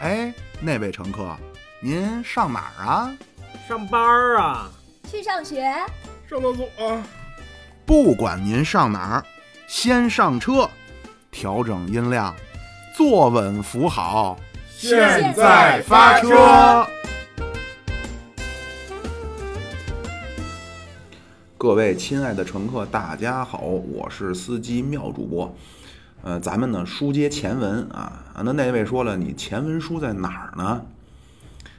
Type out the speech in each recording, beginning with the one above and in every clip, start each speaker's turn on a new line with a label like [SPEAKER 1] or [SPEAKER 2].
[SPEAKER 1] 哎，那位乘客，您上哪儿啊？
[SPEAKER 2] 上班儿啊，
[SPEAKER 3] 去上学，
[SPEAKER 2] 上厕所啊。
[SPEAKER 1] 不管您上哪儿，先上车，调整音量，坐稳扶好，
[SPEAKER 2] 现
[SPEAKER 3] 在
[SPEAKER 2] 发车。
[SPEAKER 1] 各位亲爱的乘客，大家好，我是司机妙主播。呃，咱们呢书接前文啊，那那位说了，你前文书在哪儿呢？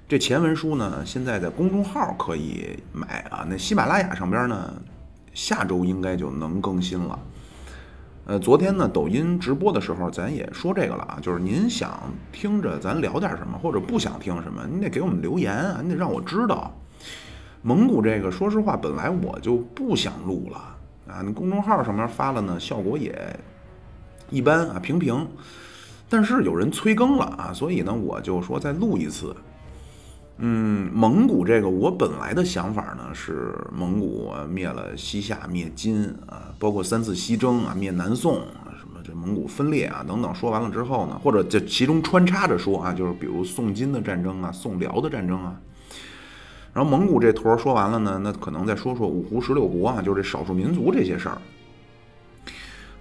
[SPEAKER 1] 这前文书呢，现在在公众号可以买啊，那喜马拉雅上边呢，下周应该就能更新了。呃，昨天呢，抖音直播的时候，咱也说这个了啊，就是您想听着咱聊点什么，或者不想听什么，您得给我们留言啊，你得让我知道。蒙古这个，说实话，本来我就不想录了啊，那公众号上面发了呢，效果也一般啊，平平。但是有人催更了啊，所以呢，我就说再录一次。嗯，蒙古这个，我本来的想法呢是蒙古灭了西夏，灭金啊，包括三次西征啊，灭南宋啊，什么这蒙古分裂啊等等。说完了之后呢，或者这其中穿插着说啊，就是比如宋金的战争啊，宋辽的战争啊。然后蒙古这坨说完了呢，那可能再说说五胡十六国啊，就是这少数民族这些事儿。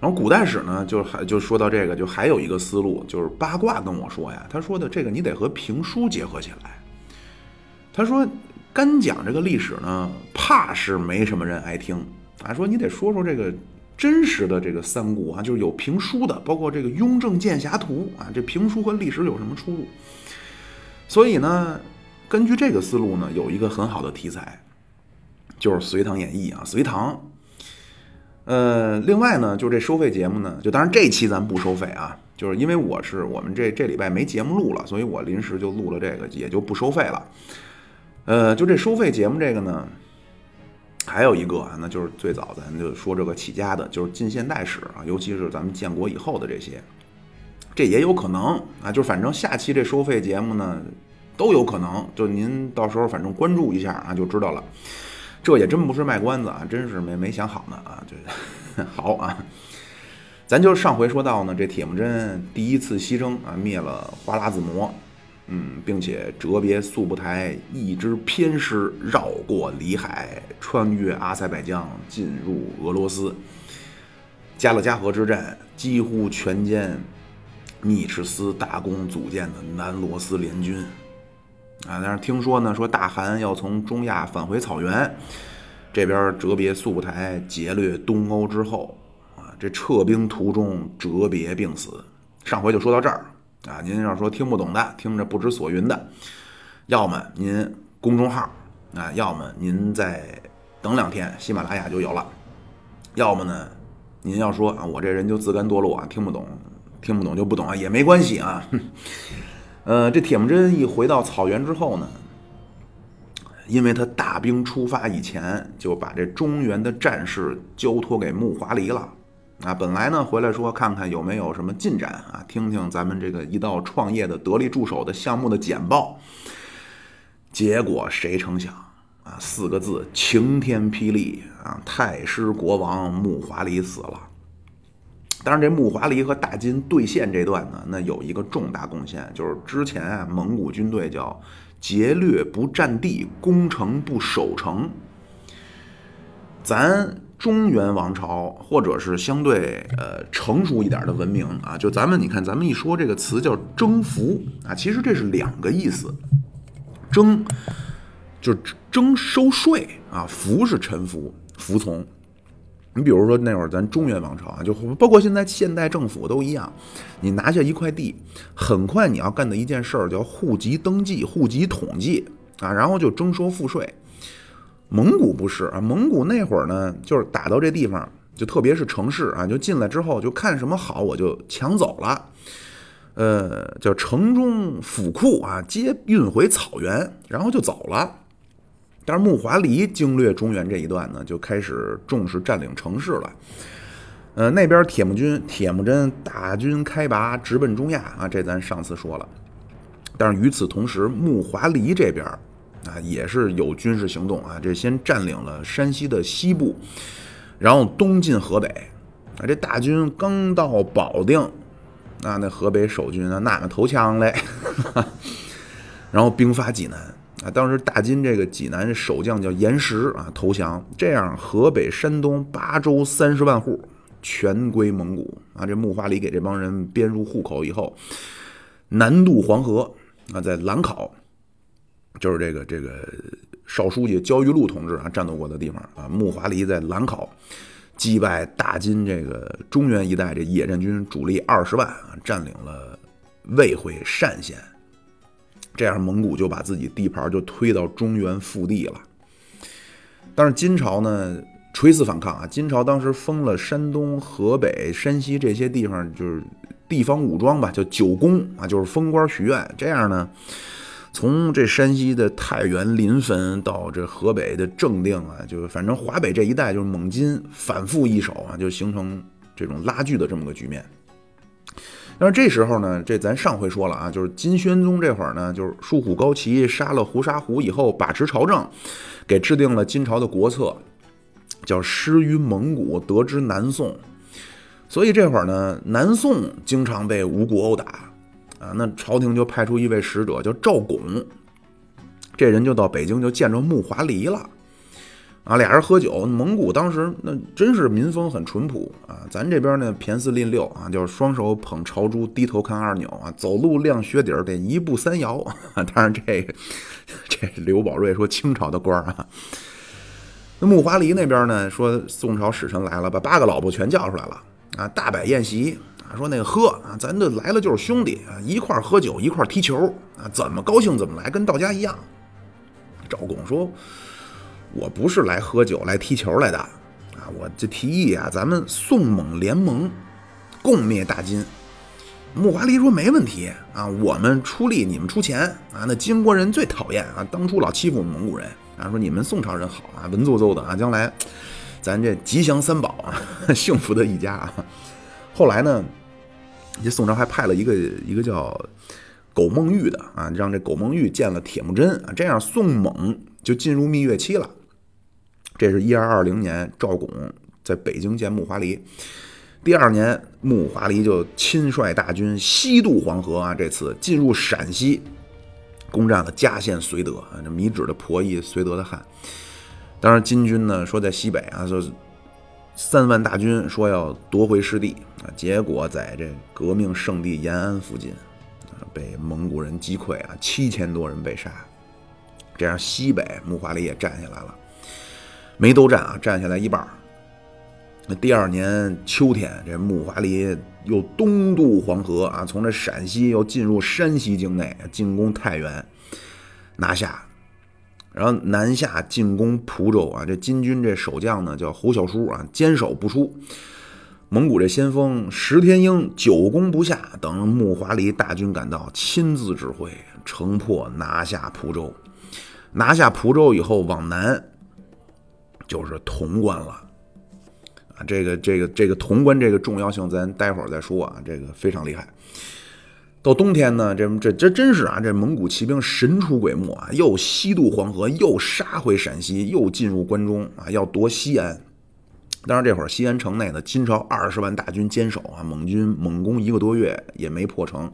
[SPEAKER 1] 然后古代史呢，就还就说到这个，就还有一个思路，就是八卦跟我说呀，他说的这个你得和评书结合起来。他说干讲这个历史呢，怕是没什么人爱听啊，说你得说说这个真实的这个三国啊，就是有评书的，包括这个《雍正剑侠图》啊，这评书和历史有什么出入？所以呢，根据这个思路呢，有一个很好的题材，就是《隋唐演义》啊，隋唐。呃，另外呢，就这收费节目呢，就当然这期咱不收费啊，就是因为我是我们这这礼拜没节目录了，所以我临时就录了这个，也就不收费了。呃，就这收费节目这个呢，还有一个啊，那就是最早咱就说这个起家的，就是近现代史啊，尤其是咱们建国以后的这些，这也有可能啊，就反正下期这收费节目呢都有可能，就您到时候反正关注一下啊，就知道了。这也真不是卖关子啊，真是没没想好呢啊，这 好啊。咱就上回说到呢，这铁木真第一次西征啊，灭了花剌子模，嗯，并且折别速不台一支偏师，绕过里海，穿越阿塞拜疆，进入俄罗斯。加勒加河之战几乎全歼密赤司大公组建的南罗斯联军。啊，但是听说呢，说大汗要从中亚返回草原，这边折别速台，劫掠东欧之后，啊，这撤兵途中折别病死。上回就说到这儿啊，您要说听不懂的，听着不知所云的，要么您公众号啊，要么您再等两天，喜马拉雅就有了。要么呢，您要说啊，我这人就自甘堕落啊，听不懂，听不懂就不懂啊，也没关系啊。呃，这铁木真一回到草原之后呢，因为他大兵出发以前就把这中原的战事交托给木华黎了，啊，本来呢回来说看看有没有什么进展啊，听听咱们这个一道创业的得力助手的项目的简报，结果谁成想啊，四个字晴天霹雳啊，太师国王木华黎死了。当然，这木华黎和大金对线这段呢，那有一个重大贡献，就是之前啊，蒙古军队叫劫掠不占地，攻城不守城。咱中原王朝或者是相对呃成熟一点的文明啊，就咱们你看，咱们一说这个词叫征服啊，其实这是两个意思，征就是征收税啊，服是臣服、服从。你比如说那会儿咱中原王朝啊，就包括现在现代政府都一样，你拿下一块地，很快你要干的一件事儿叫户籍登记、户籍统计啊，然后就征收赋税。蒙古不是啊，蒙古那会儿呢，就是打到这地方，就特别是城市啊，就进来之后就看什么好我就抢走了，呃，叫城中府库啊，皆运回草原，然后就走了。但是木华黎经略中原这一段呢，就开始重视占领城市了。呃，那边铁木军铁木真大军开拔，直奔中亚啊，这咱上次说了。但是与此同时，木华黎这边啊，也是有军事行动啊。这先占领了山西的西部，然后东进河北啊。这大军刚到保定，啊，那河北守军啊，那个投降嘞，然后兵发济南啊。当时大金这个济南守将叫严石啊，投降。这样，河北、山东八州三十万户全归蒙古啊。这木华黎给这帮人编入户口以后，南渡黄河啊，在兰考。就是这个这个少书记焦裕禄同志啊战斗过的地方啊，木华黎在兰考击败大金这个中原一带这野战军主力二十万啊，占领了卫会单县，这样蒙古就把自己地盘就推到中原腹地了。但是金朝呢垂死反抗啊，金朝当时封了山东、河北、山西这些地方就是地方武装吧，叫九宫啊，就是封官许愿，这样呢。从这山西的太原、临汾到这河北的正定啊，就是反正华北这一带就是蒙金反复易手啊，就形成这种拉锯的这么个局面。但是这时候呢，这咱上回说了啊，就是金宣宗这会儿呢，就是疏虎高齐杀了胡沙虎以后，把持朝政，给制定了金朝的国策，叫失于蒙古，得之南宋。所以这会儿呢，南宋经常被吴国殴打。啊，那朝廷就派出一位使者，叫赵拱，这人就到北京就见着木华黎了，啊，俩人喝酒。蒙古当时那真是民风很淳朴啊，咱这边呢骈四吝六啊，就是双手捧朝珠，低头看二钮啊，走路亮靴底儿得一步三摇。当然这这刘宝瑞说清朝的官啊，那木华黎那边呢说宋朝使臣来了，把八个老婆全叫出来了啊，大摆宴席啊。说那个喝啊，咱这来了就是兄弟啊，一块喝酒，一块踢球啊，怎么高兴怎么来，跟到家一样。赵拱说：“我不是来喝酒、来踢球来的啊，我这提议啊，咱们宋蒙联盟，共灭大金。”木华黎说：“没问题啊，我们出力，你们出钱啊。那金国人最讨厌啊，当初老欺负我们蒙古人啊。说你们宋朝人好啊，文绉绉的啊，将来咱这吉祥三宝啊，幸福的一家啊。后来呢？”这宋朝还派了一个一个叫苟梦玉的啊，让这苟梦玉见了铁木真啊，这样宋蒙就进入蜜月期了。这是一二二零年，赵拱在北京见木华黎。第二年，木华黎就亲率大军西渡黄河啊，这次进入陕西，攻占了嘉县、绥德啊，这米脂的婆姨，绥德的汉。当然，金军呢说在西北啊，说。三万大军说要夺回失地啊，结果在这革命圣地延安附近啊，被蒙古人击溃啊，七千多人被杀。这样西北木华黎也占下来了，没都占啊，占下来一半。那第二年秋天，这木华黎又东渡黄河啊，从这陕西又进入山西境内，进攻太原，拿下。然后南下进攻蒲州啊，这金军这守将呢叫侯小书啊，坚守不出。蒙古这先锋石天英久攻不下，等木华黎大军赶到，亲自指挥，城破拿下蒲州。拿下蒲州以后，往南就是潼关了啊。这个这个这个潼关这个重要性，咱待会儿再说啊。这个非常厉害。到冬天呢，这这这真是啊，这蒙古骑兵神出鬼没啊，又西渡黄河，又杀回陕西，又进入关中啊，要夺西安。当然，这会儿西安城内呢，金朝二十万大军坚守啊，蒙军猛攻一个多月也没破城。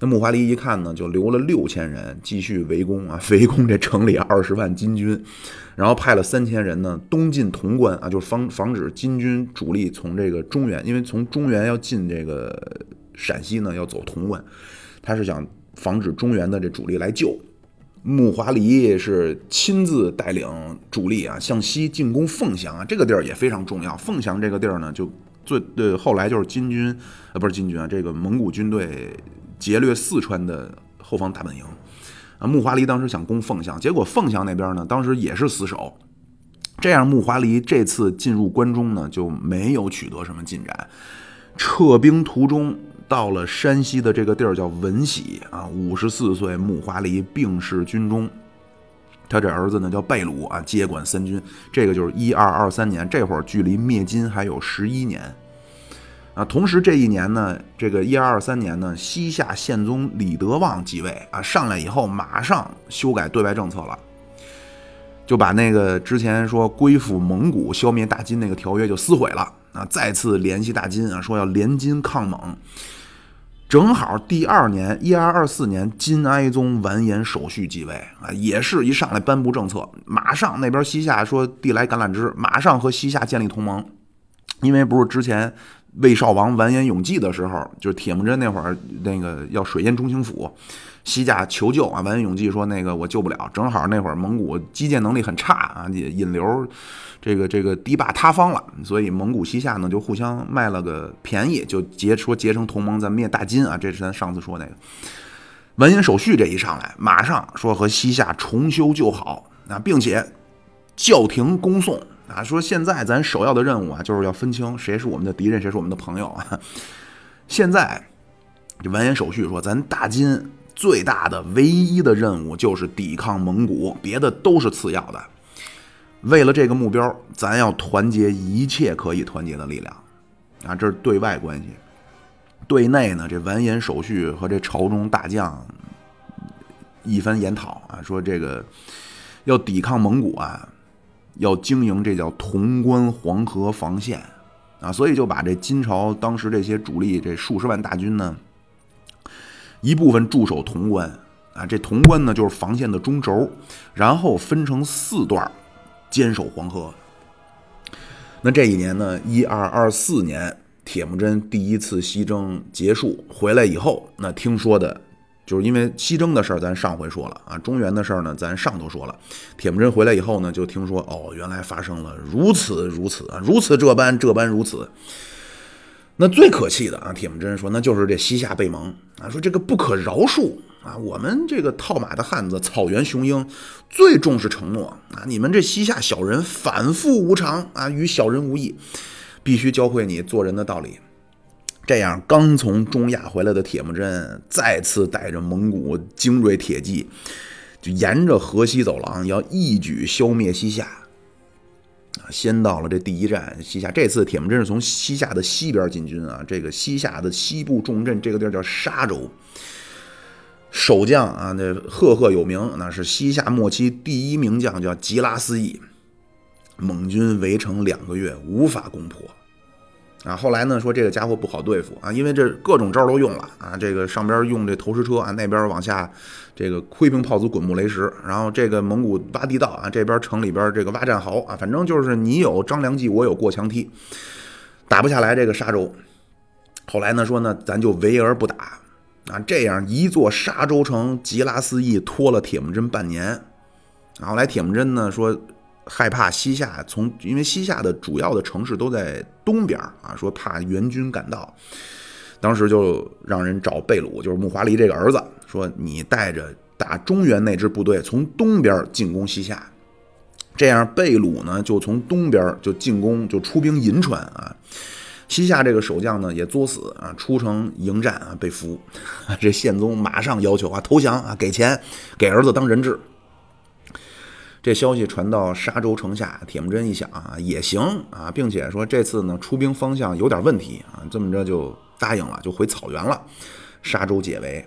[SPEAKER 1] 那木华黎一看呢，就留了六千人继续围攻啊，围攻这城里二十万金军，然后派了三千人呢东进潼关啊，就是防防止金军主力从这个中原，因为从中原要进这个。陕西呢要走潼关，他是想防止中原的这主力来救。木华黎是亲自带领主力啊向西进攻凤翔啊，这个地儿也非常重要。凤翔这个地儿呢，就最对后来就是金军啊不是金军啊，这个蒙古军队劫掠四川的后方大本营啊。木华黎当时想攻凤翔，结果凤翔那边呢当时也是死守，这样木华黎这次进入关中呢就没有取得什么进展，撤兵途中。到了山西的这个地儿叫闻喜啊，五十四岁木华黎病逝军中，他这儿子呢叫贝鲁啊，接管三军。这个就是一二二三年，这会儿距离灭金还有十一年。啊，同时这一年呢，这个一二二三年呢，西夏宪宗李德旺继位啊，上来以后马上修改对外政策了，就把那个之前说归附蒙古、消灭大金那个条约就撕毁了啊，再次联系大金啊，说要联金抗蒙。正好第二年一二二四年，金哀宗完颜守绪继位啊，也是一上来颁布政策，马上那边西夏说递来橄榄枝，马上和西夏建立同盟，因为不是之前。魏少王完颜永济的时候，就是铁木真那会儿，那个要水淹中兴府，西夏求救啊。完颜永济说：“那个我救不了。”正好那会儿蒙古基建能力很差啊，引流这个这个堤坝塌方了，所以蒙古西夏呢就互相卖了个便宜，就结说结成同盟，咱灭大金啊。这是咱上次说那个完颜守绪这一上来，马上说和西夏重修旧好啊，并且教廷恭送。啊，说现在咱首要的任务啊，就是要分清谁是我们的敌人，谁是我们的朋友啊。现在这完颜守绪说，咱大金最大的、唯一的任务就是抵抗蒙古，别的都是次要的。为了这个目标，咱要团结一切可以团结的力量啊。这是对外关系。对内呢，这完颜守绪和这朝中大将一番研讨啊，说这个要抵抗蒙古啊。要经营这叫潼关黄河防线啊，所以就把这金朝当时这些主力这数十万大军呢，一部分驻守潼关啊，这潼关呢就是防线的中轴，然后分成四段坚守黄河。那这一年呢，一二二四年，铁木真第一次西征结束回来以后，那听说的。就是因为西征的事儿，咱上回说了啊，中原的事儿呢，咱上头说了。铁木真回来以后呢，就听说哦，原来发生了如此如此啊，如此这般这般如此。那最可气的啊，铁木真说，那就是这西夏背盟啊，说这个不可饶恕啊，我们这个套马的汉子，草原雄鹰，最重视承诺啊，你们这西夏小人反复无常啊，与小人无异，必须教会你做人的道理。这样，刚从中亚回来的铁木真再次带着蒙古精锐铁骑，就沿着河西走廊要一举消灭西夏。啊，先到了这第一站西夏。这次铁木真是从西夏的西边进军啊，这个西夏的西部重镇，这个地儿叫沙州。守将啊，那赫赫有名，那是西夏末期第一名将，叫吉拉斯义。蒙军围城两个月，无法攻破。啊，后来呢说这个家伙不好对付啊，因为这各种招都用了啊，这个上边用这投石车啊，那边往下这个灰瓶炮子滚木雷石，然后这个蒙古挖地道啊，这边城里边这个挖战壕啊，反正就是你有张良计，我有过墙梯，打不下来这个沙洲。后来呢说呢，咱就围而不打啊，这样一座沙洲城，吉拉斯翼拖了铁木真半年。后来铁木真呢说。害怕西夏从，因为西夏的主要的城市都在东边啊，说怕援军赶到，当时就让人找贝鲁，就是穆华黎这个儿子，说你带着打中原那支部队从东边进攻西夏，这样贝鲁呢就从东边就进攻，就出兵银川啊，西夏这个守将呢也作死啊，出城迎战啊被俘，这宪宗马上要求啊投降啊给钱给儿子当人质。这消息传到沙州城下，铁木真一想啊，也行啊，并且说这次呢出兵方向有点问题啊，这么着就答应了，就回草原了，沙州解围。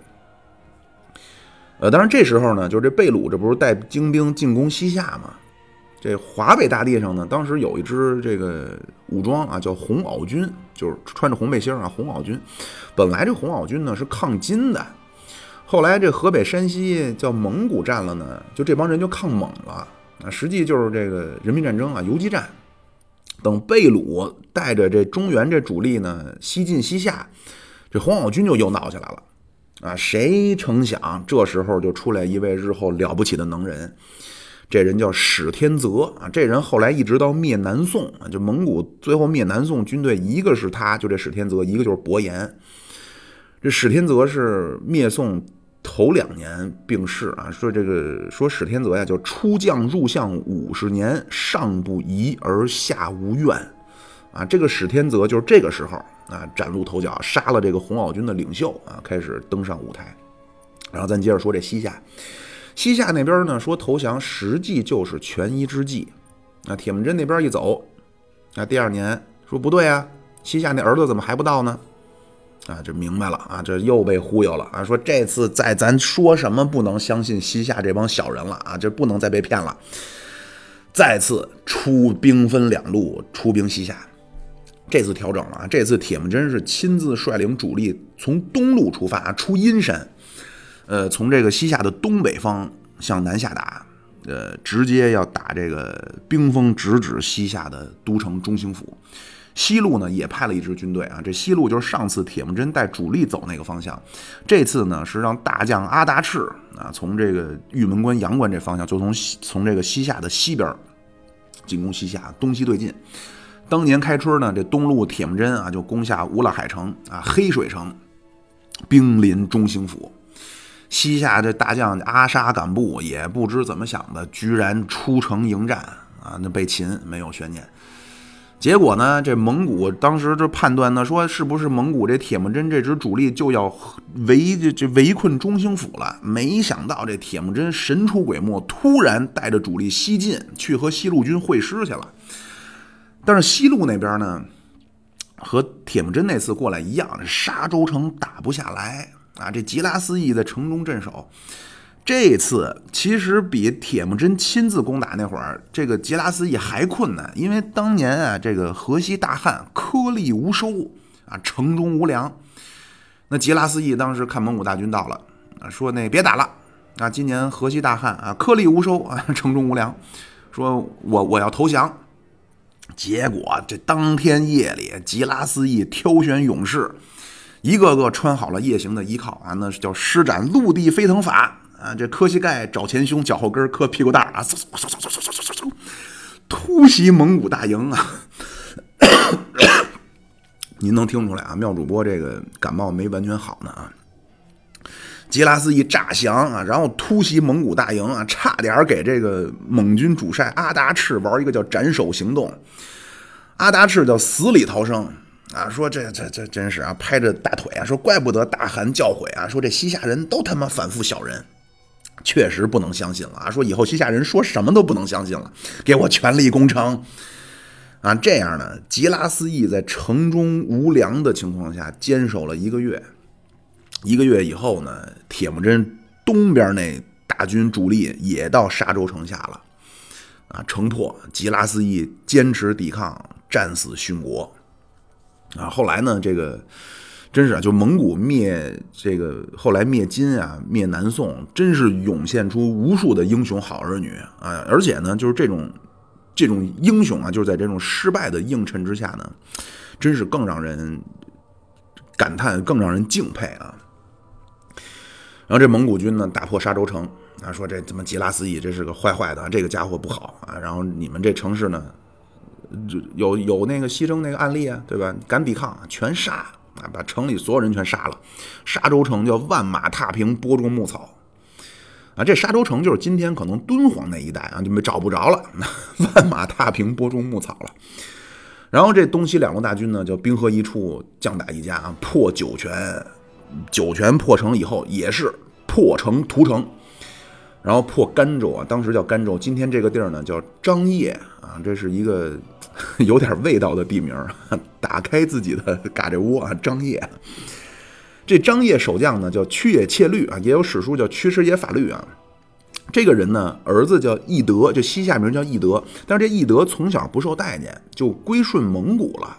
[SPEAKER 1] 呃，当然这时候呢，就是这贝鲁这不是带精兵进攻西夏吗？这华北大地上呢，当时有一支这个武装啊，叫红袄军，就是穿着红背心啊，红袄军。本来这红袄军呢是抗金的。后来这河北、山西叫蒙古占了呢，就这帮人就抗蒙了啊，实际就是这个人民战争啊，游击战。等贝鲁带着这中原这主力呢西进西夏，这黄袄军就又闹起来了啊！谁成想这时候就出来一位日后了不起的能人，这人叫史天泽啊！这人后来一直到灭南宋啊，就蒙古最后灭南宋军队，一个是他就这史天泽，一个就是伯颜。这史天泽是灭宋。头两年病逝啊，说这个说史天泽呀，叫出将入相五十年，上不疑而下无怨，啊，这个史天泽就是这个时候啊崭露头角，杀了这个红袄军的领袖啊，开始登上舞台。然后咱接着说这西夏，西夏那边呢说投降，实际就是权宜之计。啊，铁木真那边一走，啊，第二年说不对啊，西夏那儿子怎么还不到呢？啊，这明白了啊，这又被忽悠了啊！说这次在咱说什么不能相信西夏这帮小人了啊，这不能再被骗了。再次出兵分两路出兵西夏，这次调整了啊！这次铁木真是亲自率领主力从东路出发，出阴山，呃，从这个西夏的东北方向南下打，呃，直接要打这个兵锋直指西夏的都城中兴府。西路呢也派了一支军队啊，这西路就是上次铁木真带主力走那个方向，这次呢是让大将阿达赤啊从这个玉门关、阳关这方向，就从从这个西夏的西边进攻西夏，东西对进。当年开春呢，这东路铁木真啊就攻下乌拉海城啊、黑水城，兵临中兴府。西夏这大将阿沙敢布也不知怎么想的，居然出城迎战啊，那被擒没有悬念。结果呢？这蒙古当时就判断呢，说是不是蒙古这铁木真这支主力就要围这这围困中兴府了？没想到这铁木真神出鬼没，突然带着主力西进，去和西路军会师去了。但是西路那边呢，和铁木真那次过来一样，沙州城打不下来啊！这吉拉斯义在城中镇守。这次其实比铁木真亲自攻打那会儿，这个吉拉斯义还困难，因为当年啊，这个河西大汉，颗粒无收啊，城中无粮。那吉拉斯义当时看蒙古大军到了，说那别打了啊，今年河西大汉啊，颗粒无收啊，城中无粮，说我我要投降。结果这当天夜里，吉拉斯义挑选勇士，一个个穿好了夜行的衣靠啊，那是叫施展陆地飞腾法。啊，这磕膝盖找前胸，脚后跟磕屁股蛋儿啊，突袭蒙古大营啊！您能听出来啊？妙主播这个感冒没完全好呢啊！吉拉斯一诈降啊，然后突袭蒙古大营啊，差点给这个蒙军主帅阿达赤玩一个叫斩首行动。阿达赤叫死里逃生啊，说这这这真是啊，拍着大腿啊，说怪不得大汗教诲啊，说这西夏人都他妈反复小人。确实不能相信了啊！说以后西夏人说什么都不能相信了，给我全力攻城啊！这样呢，吉拉斯义在城中无粮的情况下坚守了一个月。一个月以后呢，铁木真东边那大军主力也到沙州城下了啊！城破，吉拉斯义坚持抵抗，战死殉国啊！后来呢，这个。真是啊，就蒙古灭这个，后来灭金啊，灭南宋，真是涌现出无数的英雄好儿女啊！而且呢，就是这种这种英雄啊，就是在这种失败的映衬之下呢，真是更让人感叹，更让人敬佩啊！然后这蒙古军呢，打破沙州城啊，说这怎么吉拉斯义这是个坏坏的，这个家伙不好啊！然后你们这城市呢，有有那个牺牲那个案例啊，对吧？敢抵抗全杀。啊！把城里所有人全杀了，沙州城叫万马踏平，播种牧草。啊，这沙州城就是今天可能敦煌那一带啊，就没找不着了。万马踏平，播种牧草了。然后这东西两路大军呢，叫兵合一处，将打一家啊，破酒泉。酒泉破城以后，也是破城屠城。然后破甘州啊，当时叫甘州，今天这个地儿呢叫张掖啊，这是一个。有点味道的地名，打开自己的嘎吱窝啊！张掖，这张掖守将呢叫屈野切律啊，也有史书叫屈师野法律啊。这个人呢，儿子叫义德，就西夏名叫义德，但是这义德从小不受待见，就归顺蒙古了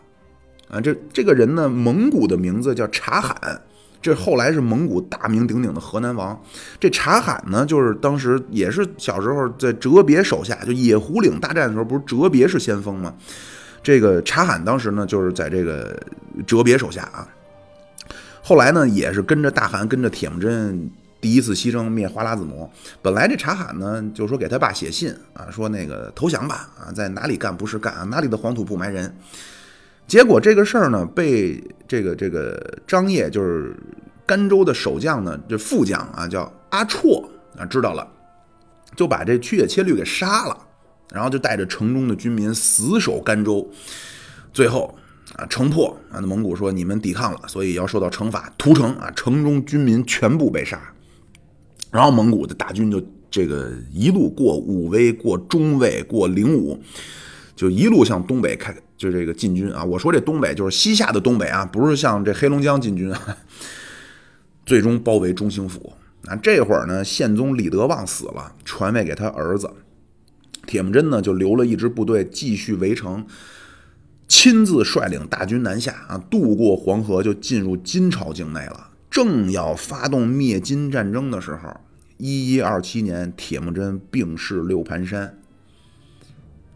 [SPEAKER 1] 啊。这这个人呢，蒙古的名字叫察罕。这后来是蒙古大名鼎鼎的河南王，这察罕呢，就是当时也是小时候在哲别手下，就野狐岭大战的时候，不是哲别是先锋吗？这个察罕当时呢，就是在这个哲别手下啊。后来呢，也是跟着大汗，跟着铁木真第一次西征灭花剌子模。本来这察罕呢，就说给他爸写信啊，说那个投降吧啊，在哪里干不是干啊，哪里的黄土不埋人。结果这个事儿呢，被这个这个张掖就是甘州的守将呢，这副将啊叫阿绰啊知道了，就把这曲野切律给杀了，然后就带着城中的军民死守甘州，最后啊城破啊，那蒙古说你们抵抗了，所以要受到惩罚，屠城啊，城中军民全部被杀，然后蒙古的大军就这个一路过武威，过中卫，过灵武，就一路向东北开。就这个进军啊。我说这东北就是西夏的东北啊，不是像这黑龙江进军啊。最终包围中兴府。那这会儿呢，宪宗李德旺死了，传位给他儿子。铁木真呢，就留了一支部队继续围城，亲自率领大军南下啊，渡过黄河就进入金朝境内了。正要发动灭金战争的时候，一一二七年，铁木真病逝六盘山。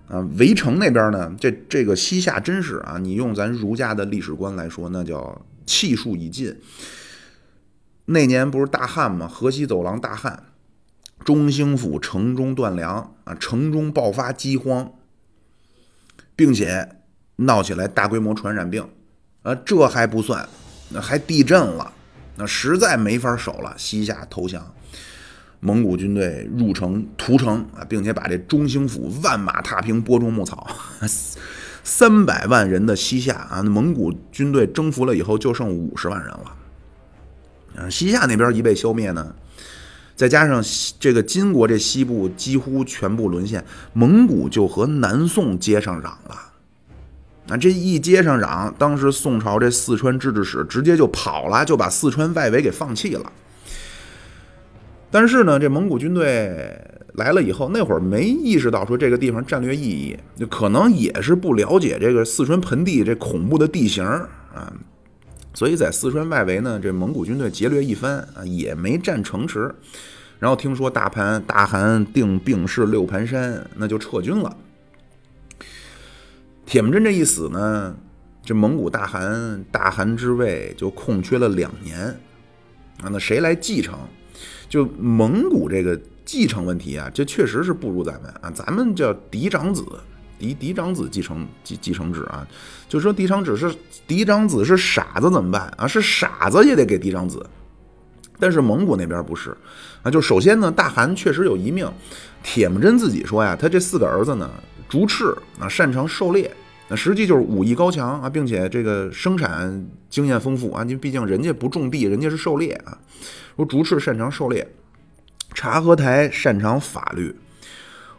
[SPEAKER 1] 啊，围城那边呢，这这个西夏真是啊，你用咱儒家的历史观来说，那叫气数已尽。那年不是大旱吗？河西走廊大旱，中兴府城中断粮啊，城中爆发饥荒，并且闹起来大规模传染病，啊，这还不算，那还地震了，那实在没法守了，西夏投降，蒙古军队入城屠城啊，并且把这中兴府万马踏平，播种牧草，三百万人的西夏啊，蒙古军队征服了以后就剩五十万人了。西夏那边一被消灭呢，再加上这个金国这西部几乎全部沦陷，蒙古就和南宋接上壤了。啊，这一接上壤，当时宋朝这四川制置使直接就跑了，就把四川外围给放弃了。但是呢，这蒙古军队来了以后，那会儿没意识到说这个地方战略意义，就可能也是不了解这个四川盆地这恐怖的地形啊。所以在四川外围呢，这蒙古军队劫掠一番啊，也没占城池。然后听说大盘大汗定病逝六盘山，那就撤军了。铁木真这一死呢，这蒙古大汗大汗之位就空缺了两年啊。那谁来继承？就蒙古这个继承问题啊，这确实是不如咱们啊。咱们叫嫡长子。嫡嫡长子继承继继承制啊，就说嫡长子是嫡长子是傻子怎么办啊？是傻子也得给嫡长子，但是蒙古那边不是啊。就首先呢，大汗确实有一命。铁木真自己说呀，他这四个儿子呢，逐赤啊，擅长狩猎，那实际就是武艺高强啊，并且这个生产经验丰富啊。你毕竟人家不种地，人家是狩猎啊。说逐赤擅长狩猎，察合台擅长法律，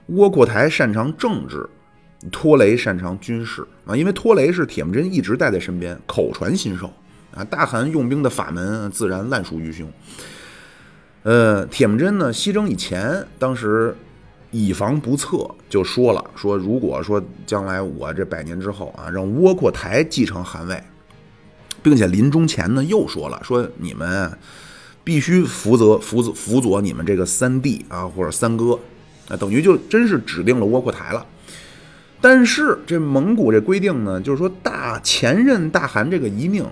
[SPEAKER 1] 窝阔台擅长政治。托雷擅长军事啊，因为托雷是铁木真一直带在身边，口传心授啊。大汗用兵的法门自然烂熟于胸。呃，铁木真呢，西征以前，当时以防不测，就说了说，如果说将来我这百年之后啊，让窝阔台继承汗位，并且临终前呢，又说了说，你们必须辅佐辅佐辅佐你们这个三弟啊，或者三哥啊，等于就真是指定了窝阔台了。但是这蒙古这规定呢，就是说大前任大汗这个遗命，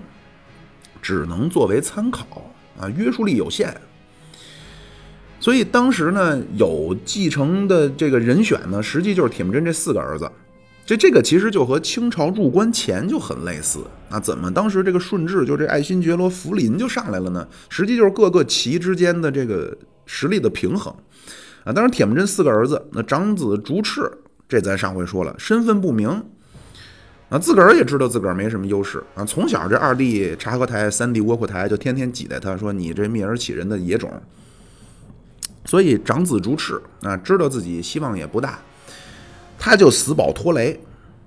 [SPEAKER 1] 只能作为参考啊，约束力有限。所以当时呢，有继承的这个人选呢，实际就是铁木真这四个儿子。这这个其实就和清朝入关前就很类似啊。怎么当时这个顺治就这爱新觉罗福临就上来了呢？实际就是各个旗之间的这个实力的平衡啊。当然，铁木真四个儿子，那长子竹赤。这咱上回说了，身份不明，啊，自个儿也知道自个儿没什么优势啊。从小这二弟察合台、三弟窝阔台就天天挤兑他，说你这蔑而起人的野种。所以长子竹赤啊，知道自己希望也不大，他就死保托雷。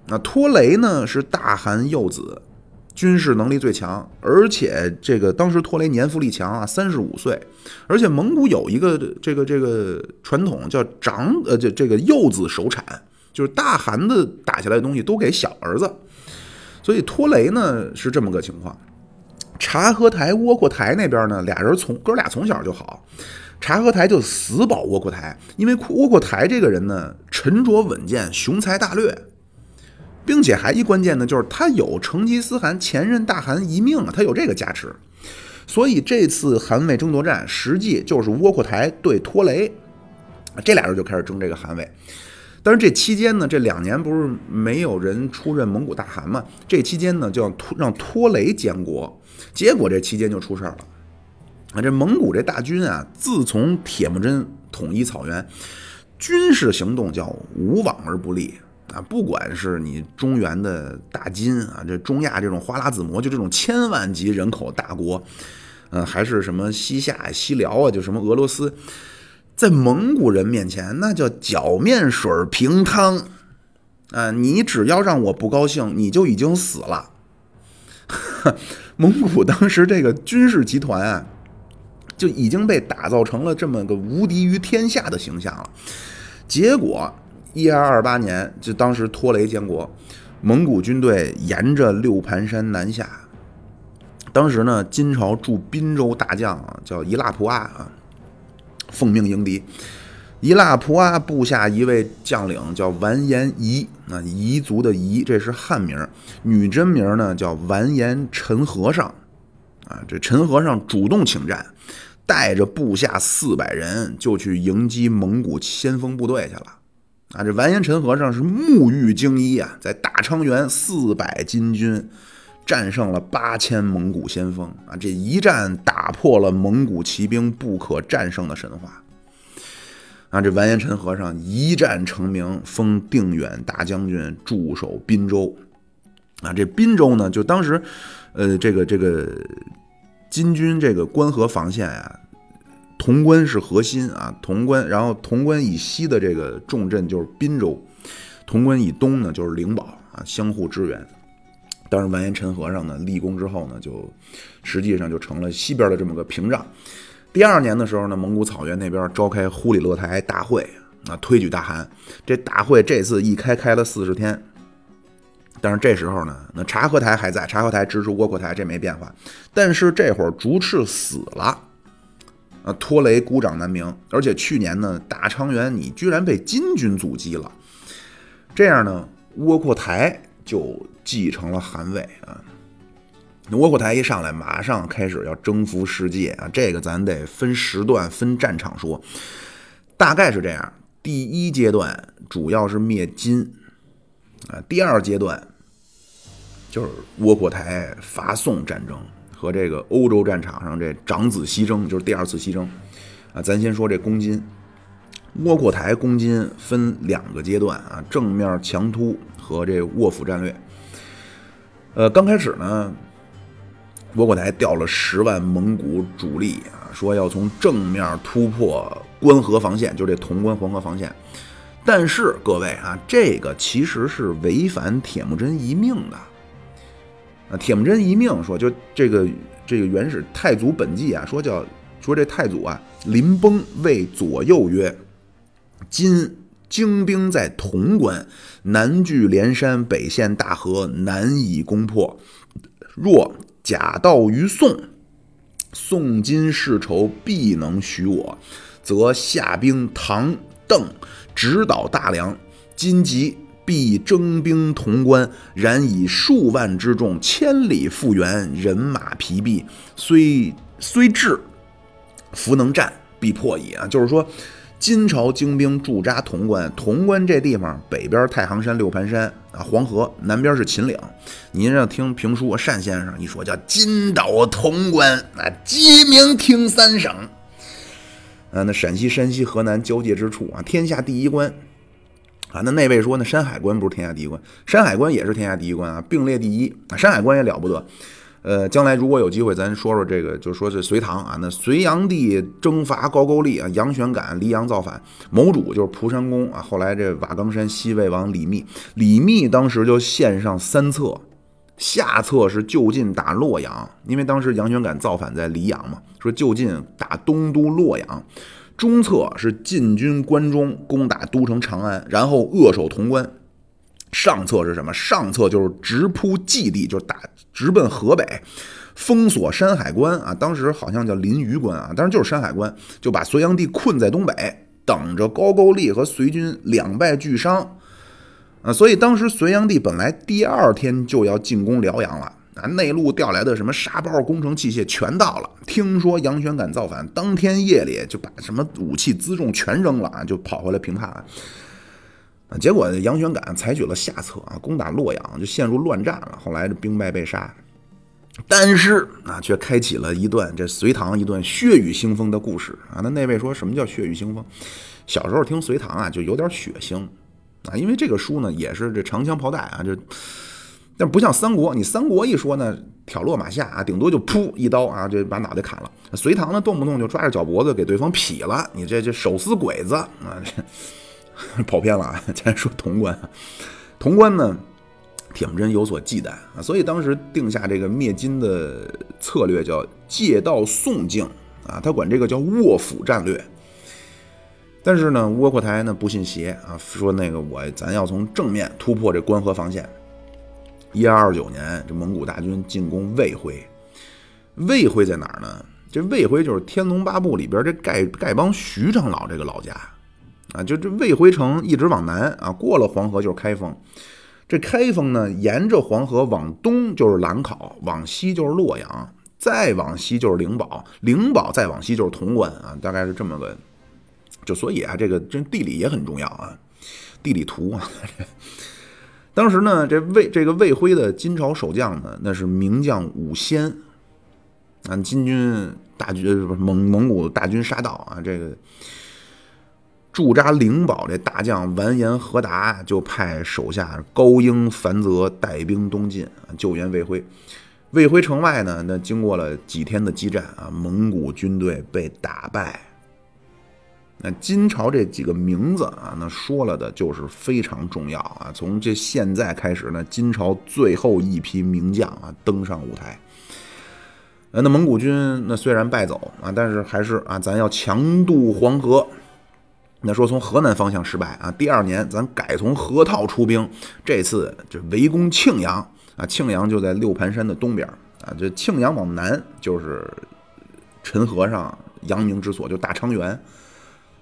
[SPEAKER 1] 那托雷呢是大汗幼子，军事能力最强，而且这个当时托雷年富力强啊，三十五岁。而且蒙古有一个这个这个传统叫长呃这这个幼子首产。就是大汗的打下来的东西都给小儿子，所以托雷呢是这么个情况。察合台、窝阔台那边呢，俩人从哥俩从小就好，察合台就死保窝阔台，因为窝阔台这个人呢沉着稳健、雄才大略，并且还一关键呢就是他有成吉思汗前任大汗遗命啊，他有这个加持，所以这次汗位争夺战实际就是窝阔台对托雷，这俩人就开始争这个汗位。但是这期间呢，这两年不是没有人出任蒙古大汗嘛？这期间呢，就要托让托雷监国，结果这期间就出事儿了。啊，这蒙古这大军啊，自从铁木真统一草原，军事行动叫无往而不利啊！不管是你中原的大金啊，这中亚这种花剌子模，就这种千万级人口大国，嗯，还是什么西夏、西辽啊，就什么俄罗斯。在蒙古人面前，那叫脚面水儿平汤，啊，你只要让我不高兴，你就已经死了。蒙古当时这个军事集团啊，就已经被打造成了这么个无敌于天下的形象了。结果，一二二八年，就当时拖雷建国，蒙古军队沿着六盘山南下。当时呢，金朝驻滨州大将啊，叫伊剌普阿啊，奉命迎敌。伊剌普阿部下一位将领叫完颜仪啊，彝族的彝，这是汉名，女真名呢叫完颜陈和尚啊。这陈和尚主动请战，带着部下四百人就去迎击蒙古先锋部队去了啊。这完颜陈和尚是沐浴精衣啊，在大昌原四百金军战胜了八千蒙古先锋啊，这一战打破了蒙古骑兵不可战胜的神话。啊，这完颜陈和尚一战成名，封定远大将军，驻守滨州。啊，这滨州呢，就当时，呃，这个这个金军这个关河防线呀，潼关是核心啊，潼关，然后潼关以西的这个重镇就是滨州，潼关以东呢就是灵宝啊，相互支援。当时完颜陈和尚呢立功之后呢，就实际上就成了西边的这么个屏障。第二年的时候呢，蒙古草原那边召开忽里勒台大会啊，推举大汗。这大会这次一开开了四十天，但是这时候呢，那察合台还在，察合台支持窝阔台，这没变化。但是这会儿竹赤死了，啊，拖雷孤掌难鸣。而且去年呢，大昌原你居然被金军阻击了，这样呢，窝阔台就继承了汗位啊。窝阔台一上来，马上开始要征服世界啊！这个咱得分时段、分战场说，大概是这样：第一阶段主要是灭金啊，第二阶段就是窝阔台伐宋战争和这个欧洲战场上这长子西征，就是第二次西征啊。咱先说这攻金，窝阔台攻金分两个阶段啊，正面强突和这卧斧战略。呃，刚开始呢。窝阔台调了十万蒙古主力啊，说要从正面突破关河防线，就这潼关黄河防线。但是各位啊，这个其实是违反铁木真遗命的。啊，铁木真遗命说，就这个这个元始太祖本纪啊，说叫说这太祖啊临崩谓左右曰：“今精兵在潼关，南据连山，北陷大河，难以攻破。若假道于宋，宋金世仇必能许我，则下兵唐邓，直捣大梁。今即必征兵潼关，然以数万之众，千里复援，人马疲弊，虽虽至，弗能战，必破矣啊！就是说。金朝精兵驻扎潼关，潼关这地方北边太行山、六盘山啊，黄河南边是秦岭。您要听评书，单先生一说叫金岛潼关啊，鸡鸣听三省。啊，那陕西、山西、河南交界之处啊，天下第一关啊。那那位说那山海关不是天下第一关？山海关也是天下第一关啊，并列第一啊。山海关也了不得。呃，将来如果有机会，咱说说这个，就说是隋唐啊。那隋炀帝征伐高句丽啊，杨玄感黎阳造反，谋主就是蒲山公啊。后来这瓦岗山西魏王李密，李密当时就献上三策，下策是就近打洛阳，因为当时杨玄感造反在黎阳嘛，说就近打东都洛阳。中策是进军关中，攻打都城长安，然后扼守潼关。上策是什么？上策就是直扑蓟地，就是打直奔河北，封锁山海关啊！当时好像叫临榆关啊，当然就是山海关，就把隋炀帝困在东北，等着高句丽和隋军两败俱伤所以当时隋炀帝本来第二天就要进攻辽阳了啊，内陆调来的什么沙包、工程器械全到了。听说杨玄感造反，当天夜里就把什么武器辎重全扔了啊，就跑回来平叛。啊，结果杨玄感采取了下策啊，攻打洛阳就陷入乱战了。后来这兵败被杀，但是啊，却开启了一段这隋唐一段血雨腥风的故事啊。那那位说什么叫血雨腥风？小时候听隋唐啊，就有点血腥啊，因为这个书呢也是这长枪炮弹啊，就但不像三国，你三国一说呢，挑落马下啊，顶多就噗一刀啊，就把脑袋砍了。隋唐呢，动不动就抓着脚脖子给对方劈了，你这这手撕鬼子啊！这 跑偏了啊！咱说潼关，潼关呢，铁木真有所忌惮啊，所以当时定下这个灭金的策略叫借道宋境啊，他管这个叫卧府战略。但是呢，窝阔台呢不信邪啊，说那个我咱要从正面突破这关河防线。一二二九年，这蒙古大军进攻卫辉，卫辉在哪儿呢？这卫辉就是《天龙八部》里边这丐丐帮徐长老这个老家啊，就这卫辉城一直往南啊，过了黄河就是开封。这开封呢，沿着黄河往东就是兰考，往西就是洛阳，再往西就是灵宝，灵宝再往西就是潼关啊，大概是这么个。就所以啊，这个这地理也很重要啊，地理图啊。当时呢，这魏这个魏辉的金朝守将呢，那是名将武仙啊。金军大军不是蒙蒙古大军杀到啊，这个驻扎灵宝这大将完颜和达就派手下高英、樊泽带兵东进救援魏辉。魏辉城外呢，那经过了几天的激战啊，蒙古军队被打败。那金朝这几个名字啊，那说了的就是非常重要啊。从这现在开始呢，金朝最后一批名将啊登上舞台。呃，那蒙古军那虽然败走啊，但是还是啊，咱要强渡黄河。那说从河南方向失败啊，第二年咱改从河套出兵，这次就围攻庆阳啊。庆阳就在六盘山的东边啊，这庆阳往南就是陈和尚扬名之所，就大昌原。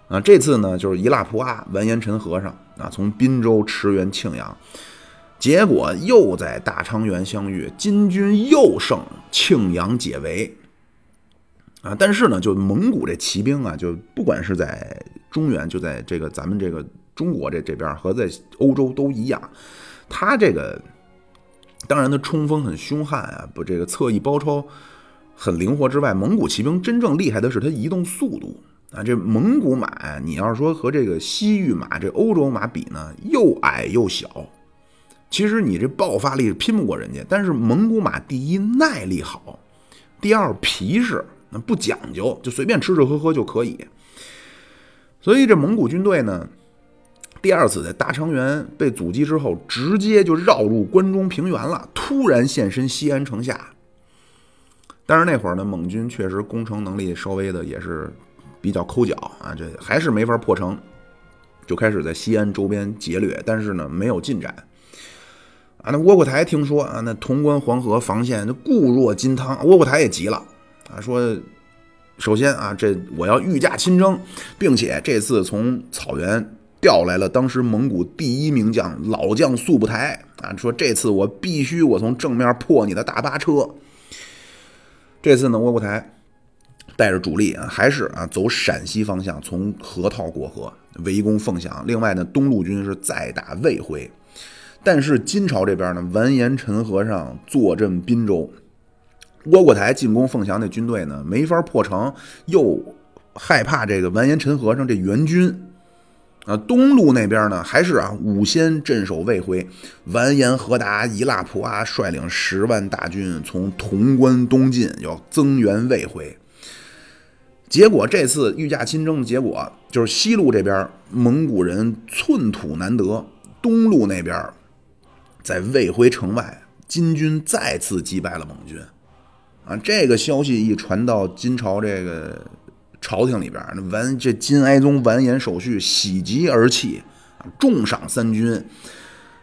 [SPEAKER 1] 啊，这次呢就是一腊扑阿完颜陈和尚啊，从滨州驰援庆阳，结果又在大昌原相遇，金军又胜，庆阳解围。啊，但是呢，就蒙古这骑兵啊，就不管是在中原，就在这个咱们这个中国这这边和在欧洲都一样，他这个当然他冲锋很凶悍啊，不这个侧翼包抄很灵活之外，蒙古骑兵真正厉害的是他移动速度。啊，这蒙古马，你要是说和这个西域马、这欧洲马比呢，又矮又小，其实你这爆发力是拼不过人家。但是蒙古马第一耐力好，第二皮实，那不讲究，就随便吃吃喝喝就可以。所以这蒙古军队呢，第二次在大昌原被阻击之后，直接就绕入关中平原了，突然现身西安城下。但是那会儿呢，蒙军确实攻城能力稍微的也是。比较抠脚啊，这还是没法破城，就开始在西安周边劫掠，但是呢没有进展。啊，那窝阔台听说啊，那潼关黄河防线那固若金汤，窝阔台也急了啊，说首先啊，这我要御驾亲征，并且这次从草原调来了当时蒙古第一名将老将速不台啊，说这次我必须我从正面破你的大巴车。这次呢，窝阔台。带着主力啊，还是啊走陕西方向，从河套过河，围攻凤翔。另外呢，东路军是再打魏辉。但是金朝这边呢，完颜陈和尚坐镇滨州，窝阔台进攻凤翔那军队呢，没法破城，又害怕这个完颜陈和尚这援军啊。东路那边呢，还是啊五仙镇守魏辉，完颜和达、一腊普阿率领十万大军从潼关东进，要增援魏辉。结果这次御驾亲征的结果就是西路这边蒙古人寸土难得，东路那边在卫辉城外，金军再次击败了蒙军。啊，这个消息一传到金朝这个朝廷里边，那完这金哀宗完颜守绪喜极而泣，重赏三军，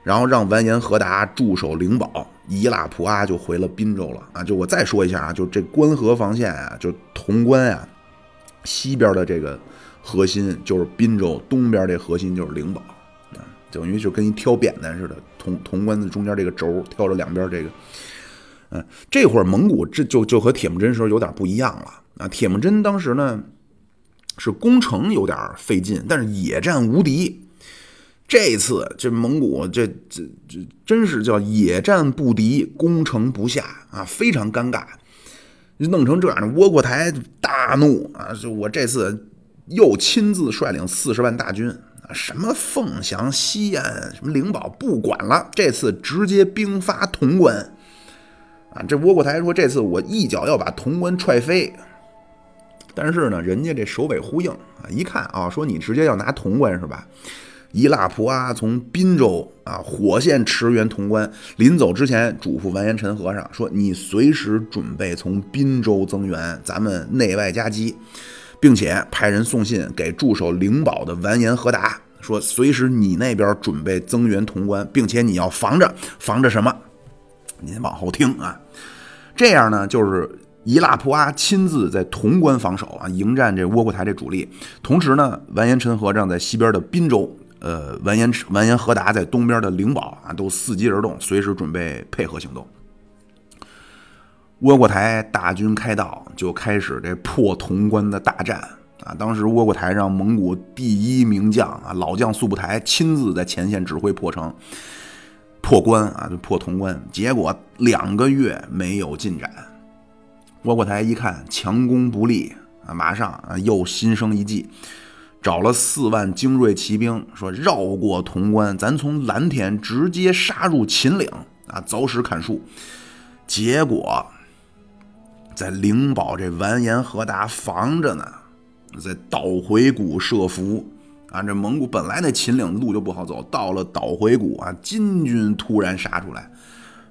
[SPEAKER 1] 然后让完颜和达驻守灵宝，一腊普阿就回了滨州了。啊，就我再说一下啊，就这关河防线啊，就潼关啊。西边的这个核心就是滨州，东边这核心就是灵宝，啊，等于就跟一挑扁担似的，潼潼关的中间这个轴挑着两边这个，嗯，这会儿蒙古这就就和铁木真时候有点不一样了啊。铁木真当时呢是攻城有点费劲，但是野战无敌。这次这蒙古这这这真是叫野战不敌，攻城不下啊，非常尴尬。弄成这样的，窝阔台大怒啊！就我这次又亲自率领四十万大军啊，什么凤翔、西安、什么灵宝不管了，这次直接兵发潼关啊！这窝阔台说，这次我一脚要把潼关踹飞。但是呢，人家这首尾呼应啊，一看啊，说你直接要拿潼关是吧？伊拉普阿从滨州啊火线驰援潼关，临走之前嘱咐完颜陈和尚说：“你随时准备从滨州增援，咱们内外夹击，并且派人送信给驻守灵宝的完颜和达，说随时你那边准备增援潼关，并且你要防着，防着什么？您往后听啊。这样呢，就是伊拉普阿亲自在潼关防守啊，迎战这窝阔台这主力，同时呢，完颜陈和尚在西边的滨州。”呃，完颜完颜和达在东边的灵宝啊，都伺机而动，随时准备配合行动。窝阔台大军开道，就开始这破潼关的大战啊！当时窝阔台让蒙古第一名将啊，老将速不台亲自在前线指挥破城、破关啊，就破潼关。结果两个月没有进展，窝阔台一看强攻不利啊，马上啊又心生一计。找了四万精锐骑兵，说绕过潼关，咱从蓝田直接杀入秦岭啊，凿石砍树。结果在灵宝这完颜和达防着呢，在倒回谷设伏啊。这蒙古本来那秦岭路就不好走，到了倒回谷啊，金军突然杀出来，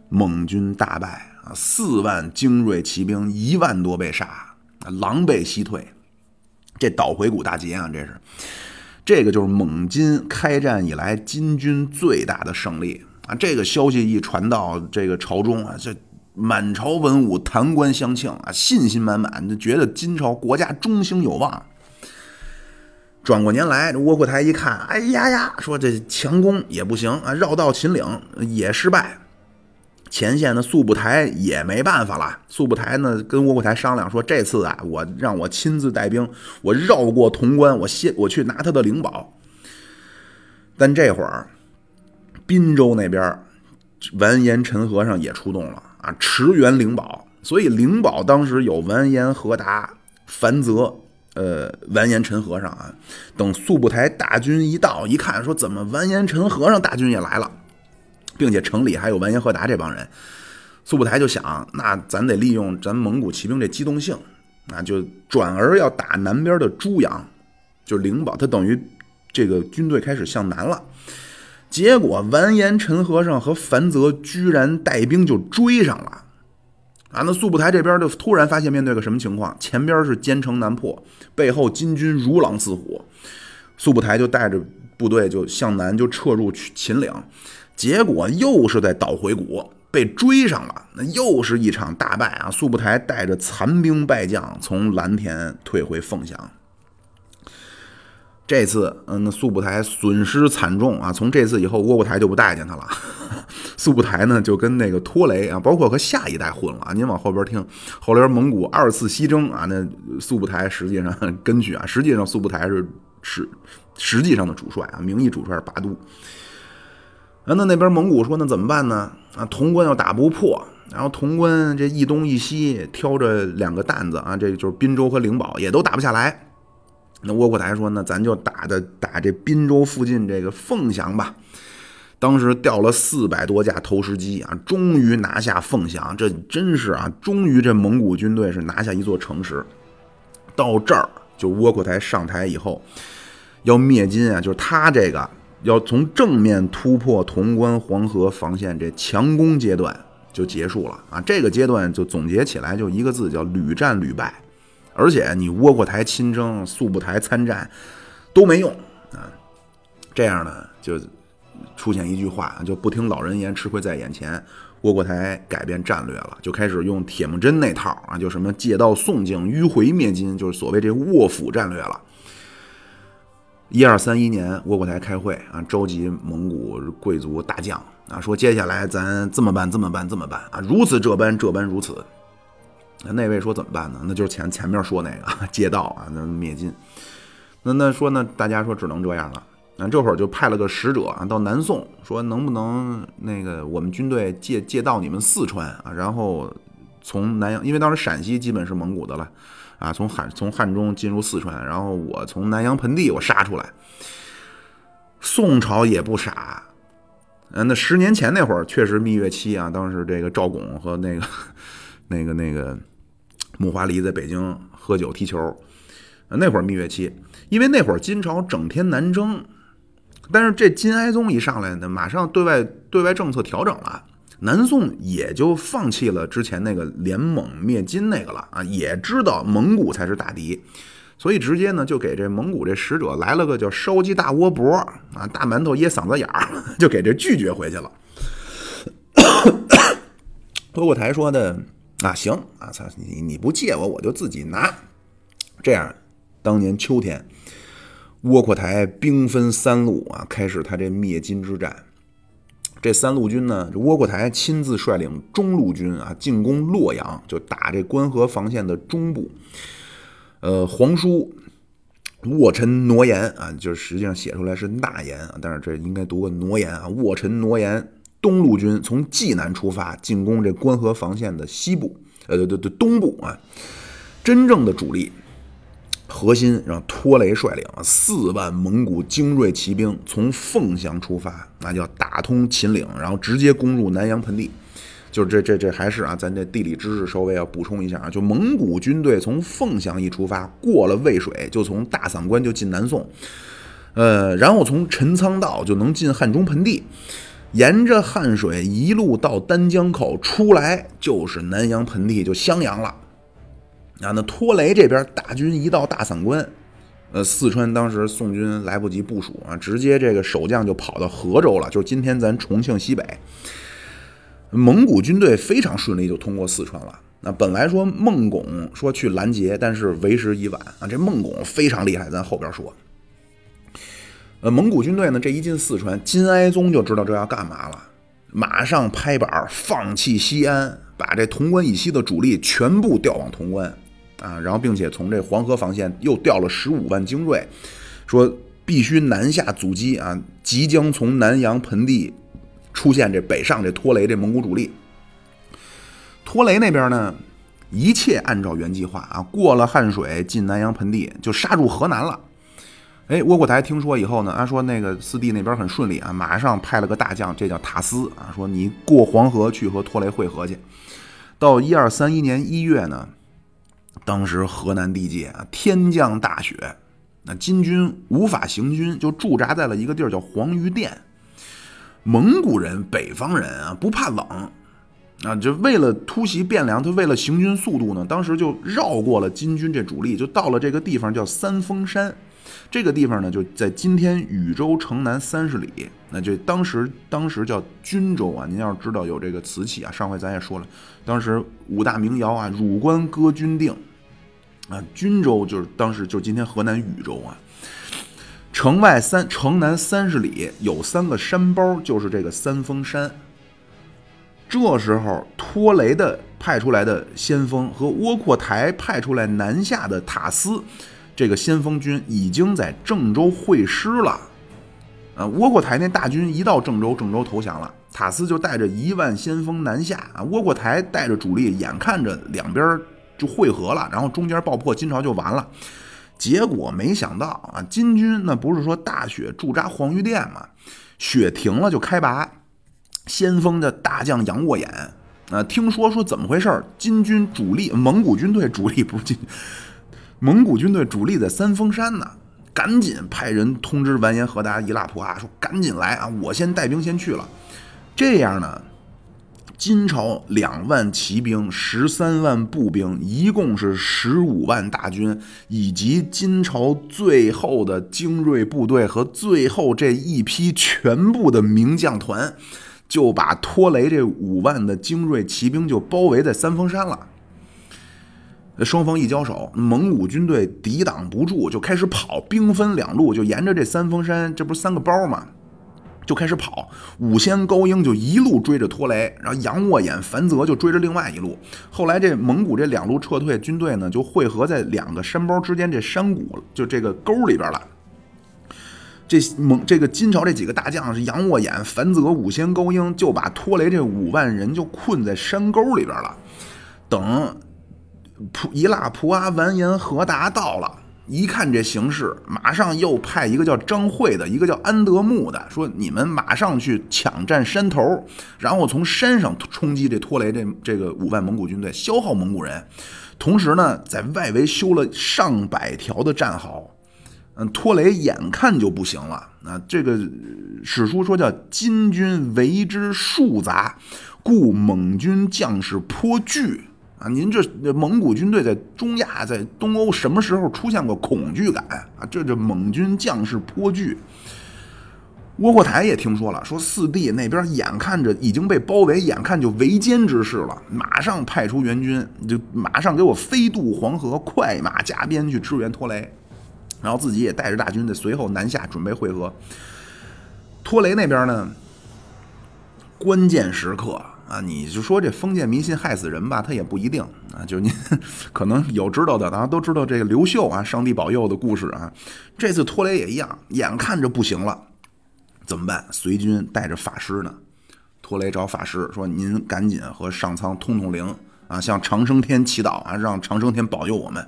[SPEAKER 1] 蒙军大败啊，四万精锐骑兵一万多被杀，狼狈西退。这捣回谷大捷啊！这是，这个就是蒙金开战以来金军最大的胜利啊！这个消息一传到这个朝中啊，这满朝文武弹冠相庆啊，信心满满，就觉得金朝国家中兴有望。转过年来，这窝阔台一看，哎呀呀，说这强攻也不行啊，绕道秦岭也失败。前线的速不台也没办法了。速不台呢，跟窝阔台商量说：“这次啊，我让我亲自带兵，我绕过潼关，我先我去拿他的灵宝。”但这会儿，滨州那边完颜陈和尚也出动了啊，驰援灵宝。所以灵宝当时有完颜和达、樊泽、呃完颜陈和尚啊。等速不台大军一到，一看说：“怎么完颜陈和尚大军也来了？”并且城里还有完颜和达这帮人，速不台就想，那咱得利用咱蒙古骑兵这机动性，啊，就转而要打南边的朱阳，就灵宝，他等于这个军队开始向南了。结果完颜陈和尚和樊泽居然带兵就追上了，啊，那速不台这边就突然发现面对个什么情况？前边是坚城难破，背后金军如狼似虎，速不台就带着部队就向南就撤入秦岭。结果又是在捣回谷被追上了，那又是一场大败啊！速不台带着残兵败将从蓝田退回凤翔。这次，嗯，那速不台损失惨重啊！从这次以后，窝阔台就不待见他了。速不台呢，就跟那个拖雷啊，包括和下一代混了。您往后边听，后来蒙古二次西征啊，那速不台实际上根据啊，实际上速不台是是实际上的主帅啊，名义主帅是拔都。啊那那边蒙古说：“那怎么办呢？啊，潼关要打不破，然后潼关这一东一西挑着两个担子啊，这就是滨州和灵宝也都打不下来。那窝阔台说：那咱就打的打这滨州附近这个凤翔吧。当时调了四百多架投石机啊，终于拿下凤翔。这真是啊，终于这蒙古军队是拿下一座城池。到这儿，就窝阔台上台以后要灭金啊，就是他这个。”要从正面突破潼关黄河防线，这强攻阶段就结束了啊！这个阶段就总结起来就一个字，叫屡战屡败。而且你窝阔台亲征、速不台参战都没用啊！这样呢，就出现一句话，就不听老人言，吃亏在眼前。窝阔台改变战略了，就开始用铁木真那套啊，就什么借道宋境、迂回灭金，就是所谓这卧斧战略了。一二三一年，窝阔台开会啊，召集蒙古贵族大将啊，说接下来咱这么办，这么办，这么办啊，如此这般，这般如此。那位说怎么办呢？那就是前前面说那个 借道啊，那灭金。那那说那大家说只能这样了。那这会儿就派了个使者啊，到南宋说能不能那个我们军队借借道你们四川啊，然后从南阳，因为当时陕西基本是蒙古的了。啊，从汉从汉中进入四川，然后我从南阳盆地我杀出来。宋朝也不傻，嗯，那十年前那会儿确实蜜月期啊，当时这个赵拱和那个那个那个木华黎在北京喝酒踢球，那会儿蜜月期，因为那会儿金朝整天南征，但是这金哀宗一上来呢，马上对外对外政策调整了，南宋也就放弃了之前那个联蒙灭金那个了啊，也知道蒙古才是大敌，所以直接呢就给这蒙古这使者来了个叫烧鸡大窝脖啊，大馒头噎嗓子眼儿，就给这拒绝回去了。窝阔台说的啊，行啊，操你你不借我，我就自己拿。这样，当年秋天，窝阔台兵分三路啊，开始他这灭金之战。这三路军呢，这窝阔台亲自率领中路军啊，进攻洛阳，就打这关河防线的中部。呃，皇叔卧尘挪言啊，就是实际上写出来是纳言啊，但是这应该读个挪言啊。卧尘挪言，东路军从济南出发，进攻这关河防线的西部，呃，对对对，东部啊，真正的主力。核心让拖雷率领四万蒙古精锐骑兵从凤翔出发，那叫打通秦岭，然后直接攻入南阳盆地。就这这这还是啊，咱这地理知识稍微要补充一下啊。就蒙古军队从凤翔一出发，过了渭水，就从大散关就进南宋，呃，然后从陈仓道就能进汉中盆地，沿着汉水一路到丹江口出来，就是南阳盆地，就襄阳了。啊，那托雷这边大军一到大散关，呃，四川当时宋军来不及部署啊，直接这个守将就跑到河州了，就是今天咱重庆西北。蒙古军队非常顺利就通过四川了。那本来说孟拱说去拦截，但是为时已晚啊。这孟拱非常厉害，咱后边说。呃，蒙古军队呢这一进四川，金哀宗就知道这要干嘛了，马上拍板放弃西安，把这潼关以西的主力全部调往潼关。啊，然后并且从这黄河防线又调了十五万精锐，说必须南下阻击啊！即将从南阳盆地出现这北上这拖雷这蒙古主力。拖雷那边呢，一切按照原计划啊，过了汉水进南阳盆地就杀入河南了。哎，窝阔台听说以后呢，啊说那个四弟那边很顺利啊，马上派了个大将，这叫塔斯啊，说你过黄河去和拖雷会合去。到一二三一年一月呢。当时河南地界啊，天降大雪，那金军无法行军，就驻扎在了一个地儿叫黄鱼店。蒙古人、北方人啊，不怕冷啊，就为了突袭汴梁，他为了行军速度呢，当时就绕过了金军这主力，就到了这个地方叫三峰山。这个地方呢，就在今天禹州城南三十里。那就当时当时叫均州啊，您要是知道有这个瓷器啊，上回咱也说了，当时五大名窑啊，汝官歌君定。啊，均州就是当时就是今天河南禹州啊。城外三城南三十里有三个山包，就是这个三峰山。这时候，托雷的派出来的先锋和窝阔台派出来南下的塔斯，这个先锋军已经在郑州会师了。啊，窝阔台那大军一到郑州，郑州投降了，塔斯就带着一万先锋南下啊。窝阔台带着主力，眼看着两边。就汇合了，然后中间爆破，金朝就完了。结果没想到啊，金军那不是说大雪驻扎黄鱼店吗？雪停了就开拔。先锋的大将杨沃衍啊，听说说怎么回事儿？金军主力，蒙古军队主力不是金，蒙古军队主力在三峰山呢，赶紧派人通知完颜和达、伊拉普啊，说赶紧来啊，我先带兵先去了。这样呢。金朝两万骑兵、十三万步兵，一共是十五万大军，以及金朝最后的精锐部队和最后这一批全部的名将团，就把托雷这五万的精锐骑兵就包围在三峰山了。双方一交手，蒙古军队抵挡不住，就开始跑，兵分两路，就沿着这三峰山，这不是三个包吗？就开始跑，五仙高英就一路追着拖雷，然后杨沃衍、樊泽就追着另外一路。后来这蒙古这两路撤退，军队呢就汇合在两个山包之间，这山谷就这个沟里边了。这蒙这个金朝这几个大将是杨沃衍、樊泽、五仙高英，就把拖雷这五万人就困在山沟里边了。等普一腊普阿完颜和达到了。一看这形势，马上又派一个叫张惠的，一个叫安德木的，说你们马上去抢占山头，然后从山上冲击这拖雷这这个五万蒙古军队，消耗蒙古人。同时呢，在外围修了上百条的战壕，嗯，托雷眼看就不行了啊！这个史书说叫金军为之数杂，故蒙军将士颇惧啊！您这蒙古军队在中亚、在东欧什么时候出现过恐惧感啊？这这蒙军将士颇惧。窝阔台也听说了，说四弟那边眼看着已经被包围，眼看就围歼之势了，马上派出援军，就马上给我飞渡黄河，快马加鞭去支援托雷。然后自己也带着大军在随后南下，准备会合。托雷那边呢，关键时刻啊，你就说这封建迷信害死人吧，他也不一定啊。就您 可能有知道的，大家都知道这个刘秀啊，上帝保佑的故事啊。这次托雷也一样，眼看着不行了，怎么办？随军带着法师呢。托雷找法师说：“您赶紧和上苍通通灵啊，向长生天祈祷啊，让长生天保佑我们。”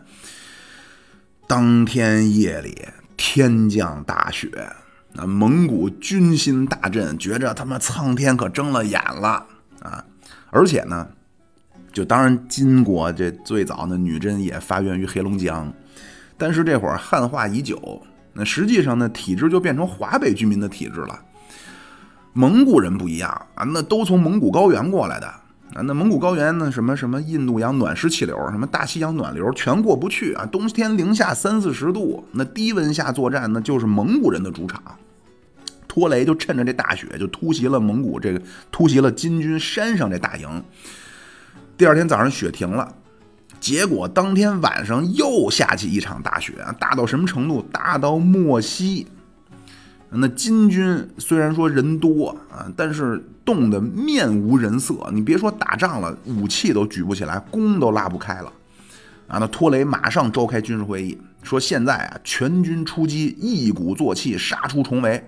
[SPEAKER 1] 当天夜里，天降大雪，那蒙古军心大振，觉着他妈苍天可睁了眼了啊！而且呢，就当然金国这最早呢，女真也发源于黑龙江，但是这会儿汉化已久，那实际上呢，体制就变成华北居民的体制了。蒙古人不一样啊，那都从蒙古高原过来的。啊，那蒙古高原呢？什么什么印度洋暖湿气流，什么大西洋暖流，全过不去啊！冬天零下三四十度，那低温下作战，那就是蒙古人的主场。托雷就趁着这大雪，就突袭了蒙古这个，突袭了金军山上这大营。第二天早上雪停了，结果当天晚上又下起一场大雪！大到什么程度？大到莫西。那金军虽然说人多啊，但是冻得面无人色。你别说打仗了，武器都举不起来，弓都拉不开了。啊，那托雷马上召开军事会议，说现在啊，全军出击，一鼓作气，杀出重围。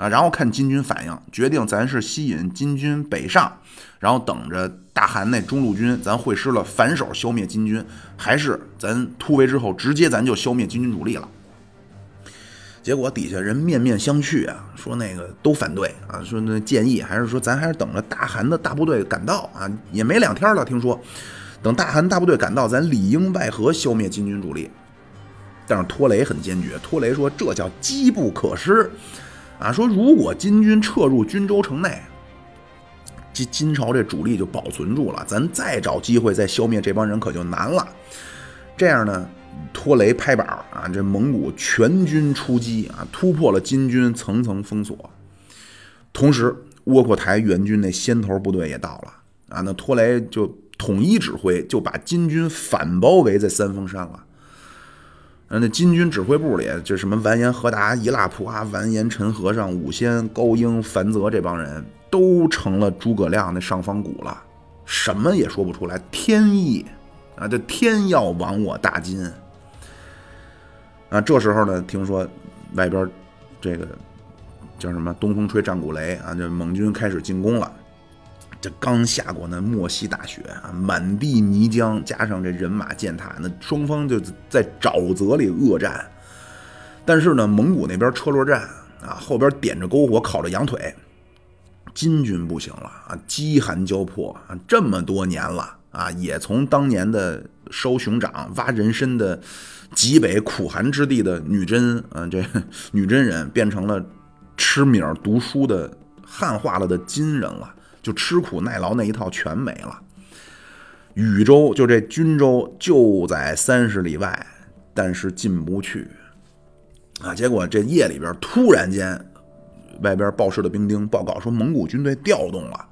[SPEAKER 1] 啊，然后看金军反应，决定咱是吸引金军北上，然后等着大汗那中路军咱会师了，反手消灭金军，还是咱突围之后直接咱就消灭金军主力了。结果底下人面面相觑啊，说那个都反对啊，说那建议还是说咱还是等着大汗的大部队赶到啊，也没两天了，听说等大汗大部队赶到，咱里应外合消灭金军主力。但是托雷很坚决，托雷说这叫机不可失啊，说如果金军撤入军州城内，金金朝这主力就保存住了，咱再找机会再消灭这帮人可就难了。这样呢？托雷拍板啊！这蒙古全军出击啊，突破了金军层层封锁。同时，窝阔台援军那先头部队也到了啊！那托雷就统一指挥，就把金军反包围在三峰山了。那金军指挥部里，就什么完颜和达、伊剌普阿、完颜陈和尚、武仙、高英、樊泽这帮人都成了诸葛亮那上方谷了，什么也说不出来，天意啊！这天要亡我大金。啊，这时候呢，听说外边这个叫什么“东风吹战鼓擂”啊，这蒙军开始进攻了。这刚下过那莫西大雪啊，满地泥浆，加上这人马践踏，那双方就在沼泽里恶战。但是呢，蒙古那边车轮战啊，后边点着篝火烤着羊腿，金军不行了啊，饥寒交迫啊，这么多年了啊，也从当年的烧熊掌、挖人参的。极北苦寒之地的女真，嗯，这女真人变成了吃米读书的汉化了的金人了，就吃苦耐劳那一套全没了。禹州就这军州就在三十里外，但是进不去啊。结果这夜里边突然间，外边报事的兵丁报告说蒙古军队调动了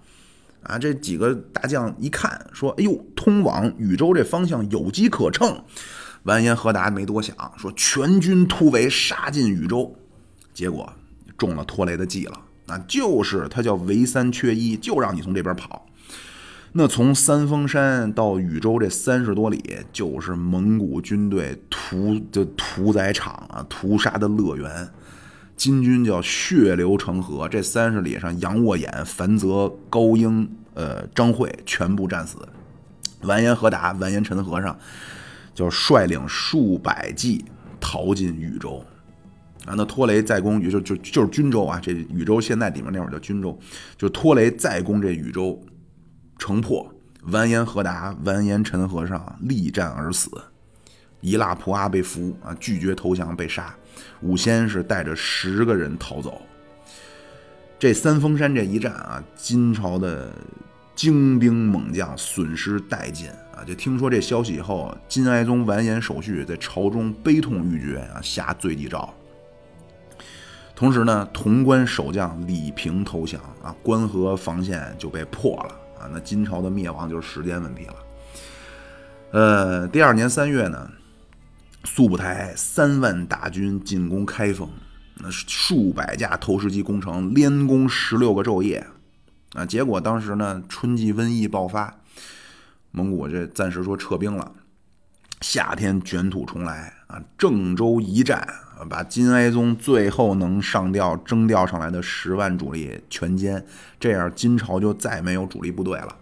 [SPEAKER 1] 啊。这几个大将一看说：“哎呦，通往禹州这方向有机可乘。”完颜和达没多想，说全军突围，杀进禹州，结果中了拖雷的计了。那就是他叫围三缺一，就让你从这边跑。那从三峰山到禹州这三十多里，就是蒙古军队屠的屠宰场啊，屠杀的乐园。金军叫血流成河，这三十里上，杨沃衍、樊泽、高英、呃张惠全部战死。完颜和达、完颜陈和尚。就率领数百骑逃进禹州，啊，那托雷再攻禹州就就是军州啊，这禹州现在里面那会儿叫军州，就托雷再攻这禹州，城破，完颜和达、完颜陈和尚力战而死，伊剌普阿被俘啊，拒绝投降被杀，武仙是带着十个人逃走。这三峰山这一战啊，金朝的精兵猛将损失殆尽啊！就听说这消息以后，金哀宗完颜守绪在朝中悲痛欲绝啊，下罪己诏。同时呢，潼关守将李平投降啊，关河防线就被破了啊！那金朝的灭亡就是时间问题了。呃，第二年三月呢，速不台三万大军进攻开封。那数百架投石机工程连攻十六个昼夜，啊，结果当时呢春季瘟疫爆发，蒙古这暂时说撤兵了，夏天卷土重来啊，郑州一战把金哀宗最后能上调征调上来的十万主力全歼，这样金朝就再没有主力部队了。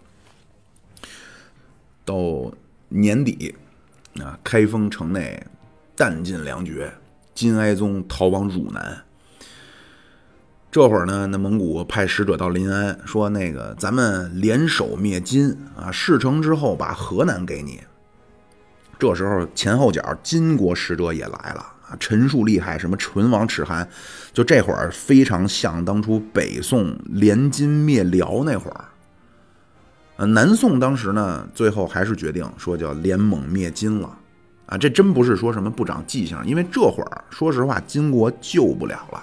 [SPEAKER 1] 到年底啊，开封城内弹尽粮绝。金哀宗逃往汝南。这会儿呢，那蒙古派使者到临安，说：“那个咱们联手灭金啊，事成之后把河南给你。”这时候前后脚金国使者也来了啊，陈述厉害，什么唇亡齿寒，就这会儿非常像当初北宋联金灭辽那会儿。呃，南宋当时呢，最后还是决定说叫联蒙灭金了。啊，这真不是说什么不长记性，因为这会儿说实话，金国救不了了，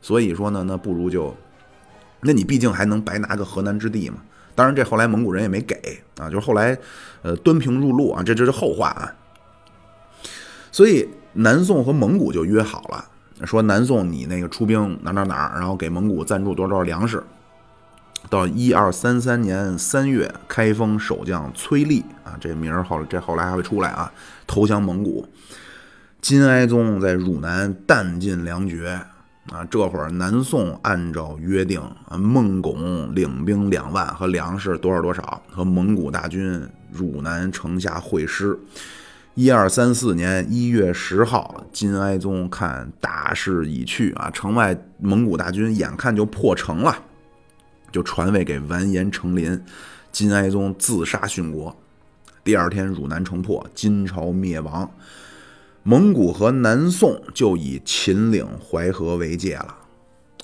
[SPEAKER 1] 所以说呢，那不如就，那你毕竟还能白拿个河南之地嘛。当然，这后来蒙古人也没给啊，就是后来，呃，端平入陆啊，这这是后话啊。所以南宋和蒙古就约好了，说南宋你那个出兵哪哪哪，然后给蒙古赞助多少多少粮食。到一二三三年三月，开封守将崔立啊，这名儿后这后来还会出来啊，投降蒙古。金哀宗在汝南弹尽粮绝啊，这会儿南宋按照约定啊，孟拱领兵两万和粮食多少多少，和蒙古大军汝南城下会师。一二三四年一月十号，金哀宗看大势已去啊，城外蒙古大军眼看就破城了。就传位给完颜成林，金哀宗自杀殉国。第二天，汝南城破，金朝灭亡。蒙古和南宋就以秦岭淮河为界了。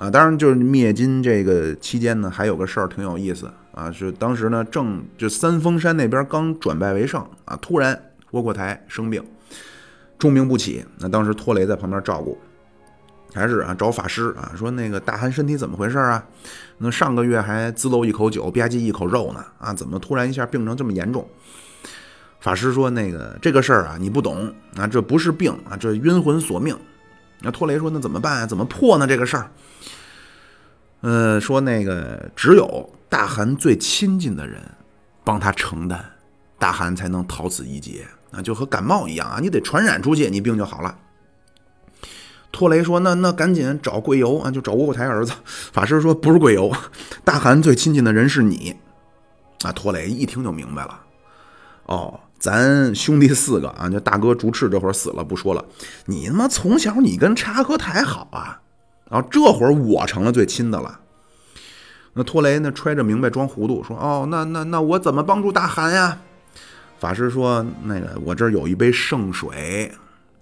[SPEAKER 1] 啊，当然就是灭金这个期间呢，还有个事儿挺有意思啊，是当时呢正就三峰山那边刚转败为胜啊，突然窝阔台生病，重病不起。那当时托雷在旁边照顾。还是啊，找法师啊，说那个大汗身体怎么回事啊？那上个月还滋漏一口酒，吧唧一口肉呢，啊，怎么突然一下病成这么严重？法师说那个这个事儿啊，你不懂啊，这不是病啊，这冤魂索命。那托雷说那怎么办啊？怎么破呢？这个事儿？呃，说那个只有大汗最亲近的人帮他承担，大汗才能逃此一劫啊，就和感冒一样啊，你得传染出去，你病就好了。托雷说：“那那赶紧找贵游啊，就找窝阔台儿子。”法师说：“不是贵游，大汗最亲近的人是你。”啊，托雷一听就明白了。哦，咱兄弟四个啊，就大哥竹赤这会儿死了，不说了。你他妈从小你跟察合台好啊，然后这会儿我成了最亲的了。那托雷那揣着明白装糊涂，说：“哦，那那那我怎么帮助大汗呀？”法师说：“那个我这儿有一杯圣水。”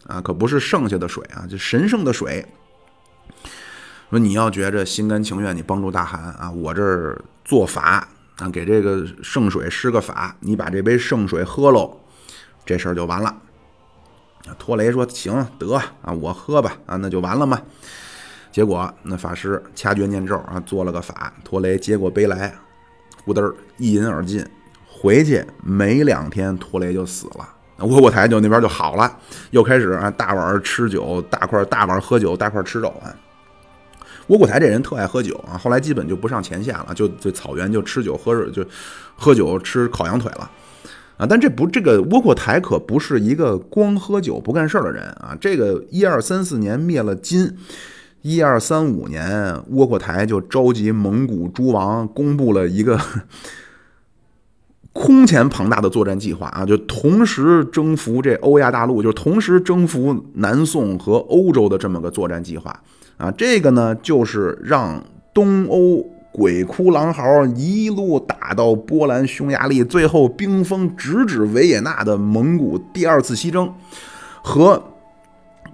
[SPEAKER 1] 啊，可不是剩下的水啊，就神圣的水。说你要觉着心甘情愿，你帮助大汗啊，我这儿做法啊，给这个圣水施个法，你把这杯圣水喝喽，这事儿就完了。托雷说行得啊，我喝吧啊，那就完了嘛。结果那法师掐诀念咒啊，做了个法，托雷接过杯来，呼噔一饮而尽。回去没两天，托雷就死了。窝阔台就那边就好了，又开始啊大碗吃酒，大块大碗喝酒，大块吃肉啊。窝阔台这人特爱喝酒啊，后来基本就不上前线了，就就草原就吃酒喝肉，就喝酒吃烤羊腿了啊。但这不这个窝阔台可不是一个光喝酒不干事儿的人啊。这个一二三四年灭了金，一二三五年窝阔台就召集蒙古诸王，公布了一个。空前庞大的作战计划啊，就同时征服这欧亚大陆，就同时征服南宋和欧洲的这么个作战计划啊。这个呢，就是让东欧鬼哭狼嚎一路打到波兰、匈牙利，最后兵锋直指维也纳的蒙古第二次西征，和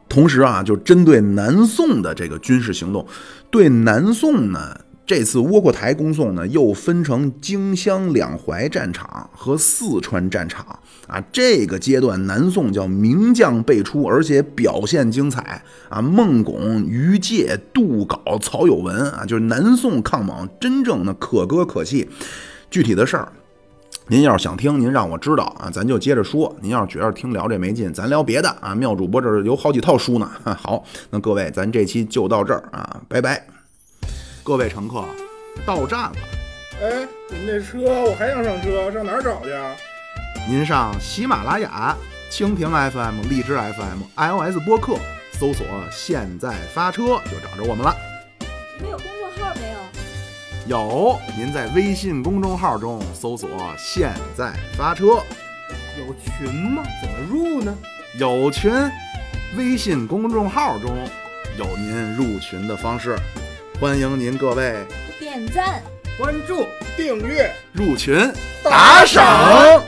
[SPEAKER 1] 同时啊，就针对南宋的这个军事行动，对南宋呢，这次窝阔台攻宋呢，又分成荆襄两淮战场和四川战场啊。这个阶段，南宋叫名将辈出，而且表现精彩啊。孟拱、于介、杜杲、曹有文啊，就是南宋抗蒙真正的可歌可泣。具体的事儿。您要是想听，您让我知道啊，咱就接着说。您要是觉得听聊这没劲，咱聊别的啊。妙主播这儿有好几套书呢。好，那各位，咱这期就到这儿啊，拜拜。各位乘客，到站了。
[SPEAKER 2] 哎，您这车我还想上车，上哪儿找去啊？
[SPEAKER 1] 您上喜马拉雅、蜻蜓 FM、荔枝 FM、iOS 播客搜索“现在发车”就找着我们了。
[SPEAKER 4] 你们有公众号没有？
[SPEAKER 1] 有，您在微信公众号中搜索“现在发车
[SPEAKER 2] 有群吗？怎么入呢？”，
[SPEAKER 1] 有群，微信公众号中有您入群的方式，欢迎您各位
[SPEAKER 4] 点赞。
[SPEAKER 2] 关注、订阅。
[SPEAKER 1] 入群
[SPEAKER 2] 打
[SPEAKER 1] 赏。